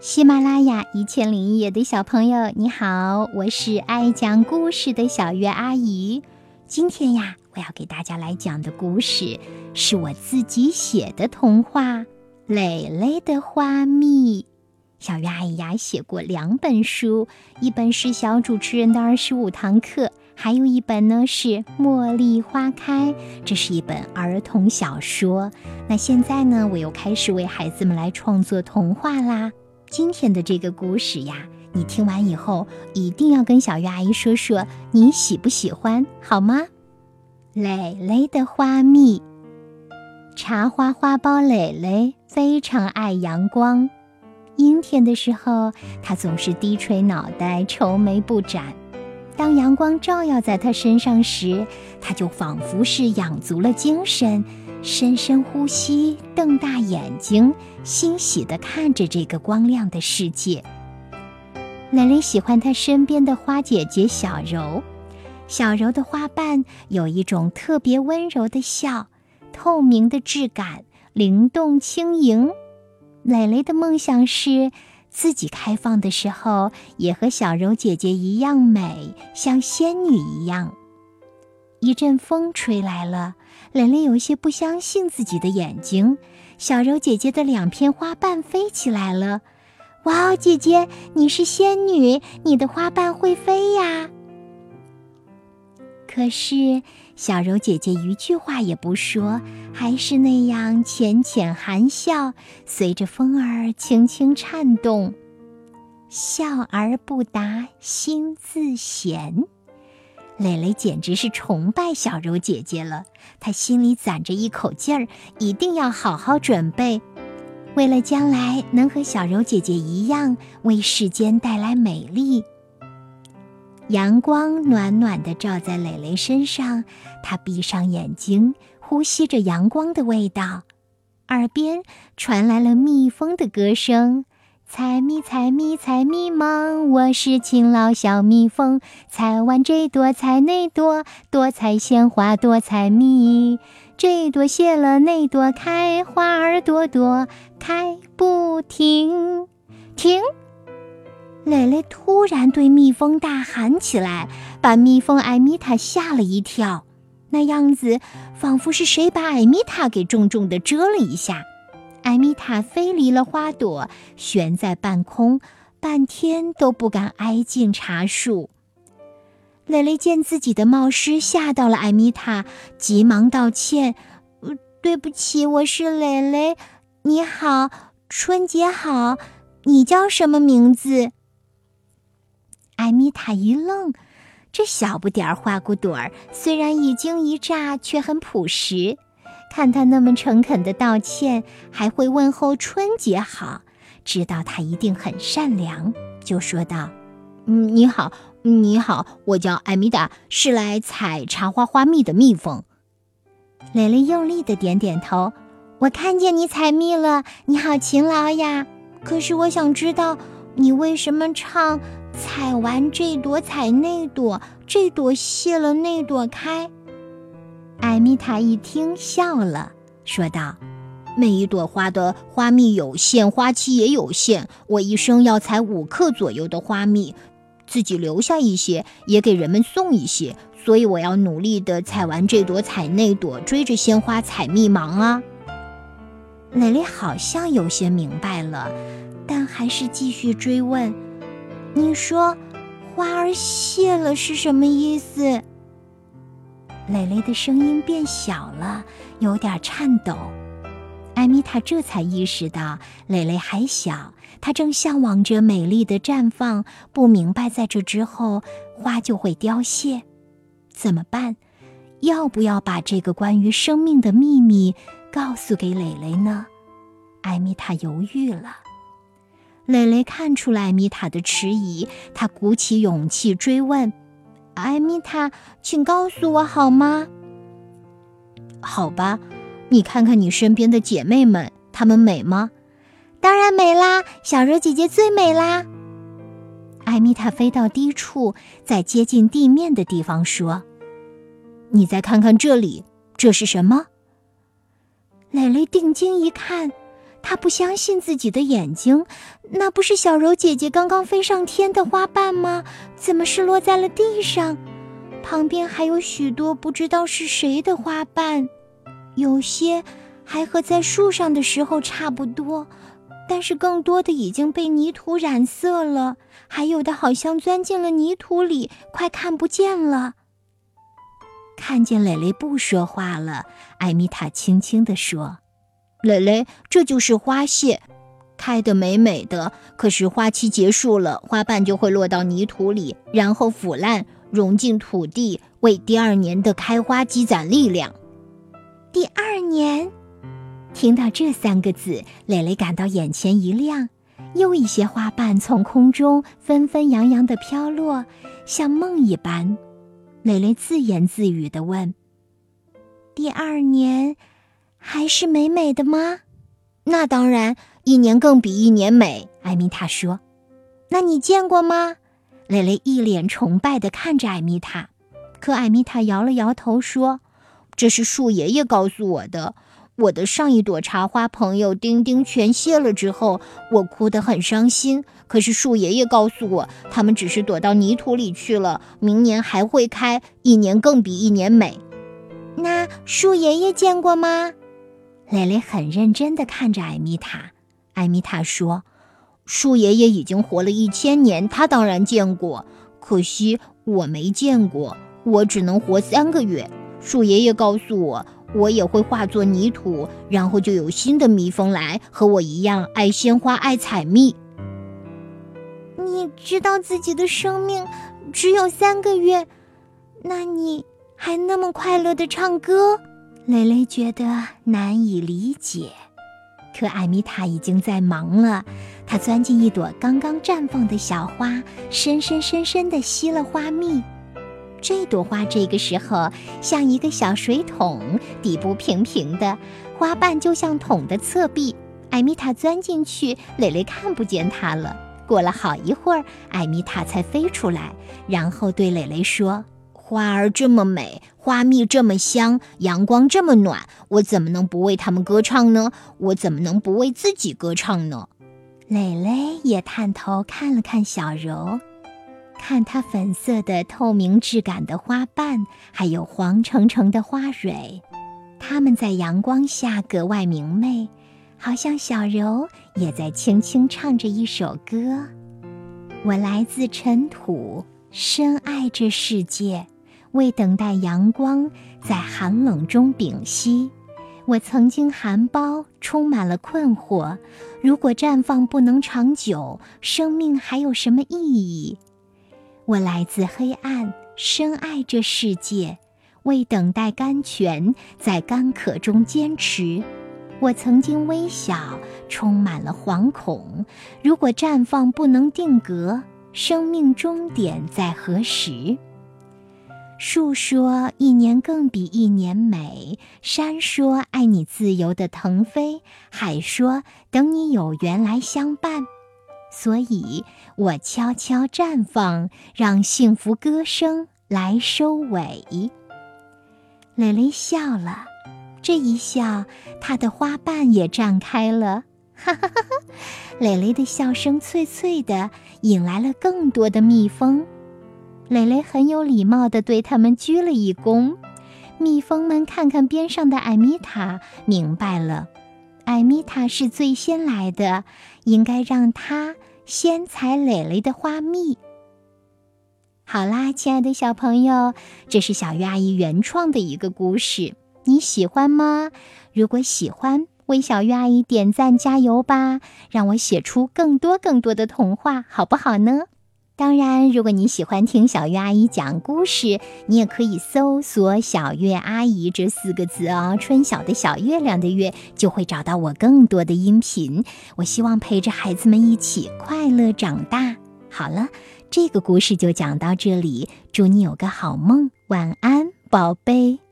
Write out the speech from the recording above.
喜马拉雅一千零一夜的小朋友，你好，我是爱讲故事的小月阿姨。今天呀，我要给大家来讲的故事是我自己写的童话《蕾蕾的花蜜》。小月阿姨呀，写过两本书，一本是《小主持人的二十五堂课》，还有一本呢是《茉莉花开》，这是一本儿童小说。那现在呢，我又开始为孩子们来创作童话啦。今天的这个故事呀，你听完以后一定要跟小鱼阿姨说说你喜不喜欢，好吗？蕾蕾的花蜜，茶花花苞蕾蕾非常爱阳光。阴天的时候，她总是低垂脑袋，愁眉不展。当阳光照耀在她身上时，她就仿佛是养足了精神。深深呼吸，瞪大眼睛，欣喜地看着这个光亮的世界。蕾蕾喜欢她身边的花姐姐小柔，小柔的花瓣有一种特别温柔的笑，透明的质感，灵动轻盈。蕾蕾的梦想是自己开放的时候，也和小柔姐姐一样美，像仙女一样。一阵风吹来了。蕾蕾有些不相信自己的眼睛，小柔姐姐的两片花瓣飞起来了。哇哦，姐姐，你是仙女，你的花瓣会飞呀！可是小柔姐姐一句话也不说，还是那样浅浅含笑，随着风儿轻轻颤动，笑而不答，心自闲。蕾蕾简直是崇拜小柔姐姐了，她心里攒着一口劲儿，一定要好好准备，为了将来能和小柔姐姐一样，为世间带来美丽。阳光暖暖的照在蕾蕾身上，她闭上眼睛，呼吸着阳光的味道，耳边传来了蜜蜂的歌声。采蜜，采蜜，采蜜忙。我是勤劳小蜜蜂，采完这朵，采那朵，多采鲜花，多采蜜。这朵谢了，那朵开花儿朵朵开不停。停！蕾蕾突然对蜜蜂大喊起来，把蜜蜂艾米塔吓了一跳。那样子，仿佛是谁把艾米塔给重重的蛰了一下。艾米塔飞离了花朵，悬在半空，半天都不敢挨近茶树。蕾蕾见自己的冒失吓到了艾米塔，急忙道歉：“对不起，我是蕾蕾。你好，春节好，你叫什么名字？”艾米塔一愣，这小不点儿花骨朵儿虽然一惊一乍，却很朴实。看他那么诚恳的道歉，还会问候春节好，知道他一定很善良，就说道：“嗯，你好，你好，我叫艾米达，是来采茶花花蜜的蜜蜂。”蕾蕾用力的点点头：“我看见你采蜜了，你好勤劳呀。可是我想知道，你为什么唱‘采完这朵采那朵，这朵谢了那朵开’？”艾米塔一听，笑了，说道：“每一朵花的花蜜有限，花期也有限。我一生要采五克左右的花蜜，自己留下一些，也给人们送一些。所以我要努力的采完这朵，采那朵，追着鲜花采蜜忙啊。”蕾蕾好像有些明白了，但还是继续追问：“你说，花儿谢了是什么意思？”蕾蕾的声音变小了，有点颤抖。艾米塔这才意识到蕾蕾还小，她正向往着美丽的绽放，不明白在这之后花就会凋谢，怎么办？要不要把这个关于生命的秘密告诉给蕾蕾呢？艾米塔犹豫了。蕾蕾看出了艾米塔的迟疑，她鼓起勇气追问。艾米塔，请告诉我好吗？好吧，你看看你身边的姐妹们，她们美吗？当然美啦，小柔姐姐最美啦。艾米塔飞到低处，在接近地面的地方说：“你再看看这里，这是什么？”蕾蕾定睛一看，他不相信自己的眼睛，那不是小柔姐姐刚刚飞上天的花瓣吗？怎么是落在了地上？旁边还有许多不知道是谁的花瓣，有些还和在树上的时候差不多，但是更多的已经被泥土染色了，还有的好像钻进了泥土里，快看不见了。看见蕾蕾不说话了，艾米塔轻轻地说。蕾蕾，这就是花谢，开得美美的。可是花期结束了，花瓣就会落到泥土里，然后腐烂，融进土地，为第二年的开花积攒力量。第二年，听到这三个字，蕾蕾感到眼前一亮，又一些花瓣从空中纷纷扬扬地飘落，像梦一般。蕾蕾自言自语地问：“第二年。”还是美美的吗？那当然，一年更比一年美。艾米塔说：“那你见过吗？”蕾蕾一脸崇拜地看着艾米塔，可艾米塔摇了摇头说：“这是树爷爷告诉我的。我的上一朵茶花朋友丁丁全谢了之后，我哭得很伤心。可是树爷爷告诉我，他们只是躲到泥土里去了，明年还会开，一年更比一年美。那树爷爷见过吗？”蕾蕾很认真地看着艾米塔。艾米塔说：“树爷爷已经活了一千年，他当然见过。可惜我没见过，我只能活三个月。树爷爷告诉我，我也会化作泥土，然后就有新的蜜蜂来，和我一样爱鲜花、爱采蜜。你知道自己的生命只有三个月，那你还那么快乐地唱歌？”蕾蕾觉得难以理解，可艾米塔已经在忙了。她钻进一朵刚刚绽放的小花，深深深深地吸了花蜜。这朵花这个时候像一个小水桶，底部平平的，花瓣就像桶的侧壁。艾米塔钻进去，蕾蕾看不见它了。过了好一会儿，艾米塔才飞出来，然后对蕾蕾说。花儿这么美，花蜜这么香，阳光这么暖，我怎么能不为它们歌唱呢？我怎么能不为自己歌唱呢？蕾蕾也探头看了看小柔，看她粉色的透明质感的花瓣，还有黄澄澄的花蕊，它们在阳光下格外明媚，好像小柔也在轻轻唱着一首歌。我来自尘土，深爱这世界。为等待阳光在寒冷中屏息，我曾经含苞，充满了困惑。如果绽放不能长久，生命还有什么意义？我来自黑暗，深爱这世界，为等待甘泉在干渴中坚持。我曾经微小，充满了惶恐。如果绽放不能定格，生命终点在何时？树说：“一年更比一年美。”山说：“爱你自由的腾飞。”海说：“等你有缘来相伴。”所以，我悄悄绽放，让幸福歌声来收尾。蕾蕾笑了，这一笑，她的花瓣也绽开了。哈哈哈哈！蕾蕾的笑声脆脆的，引来了更多的蜜蜂。蕾蕾很有礼貌地对他们鞠了一躬，蜜蜂们看看边上的艾米塔，明白了，艾米塔是最先来的，应该让她先采蕾蕾的花蜜。好啦，亲爱的小朋友，这是小鱼阿姨原创的一个故事，你喜欢吗？如果喜欢，为小鱼阿姨点赞加油吧，让我写出更多更多的童话，好不好呢？当然，如果你喜欢听小月阿姨讲故事，你也可以搜索“小月阿姨”这四个字哦。春晓的小月亮的月，就会找到我更多的音频。我希望陪着孩子们一起快乐长大。好了，这个故事就讲到这里，祝你有个好梦，晚安，宝贝。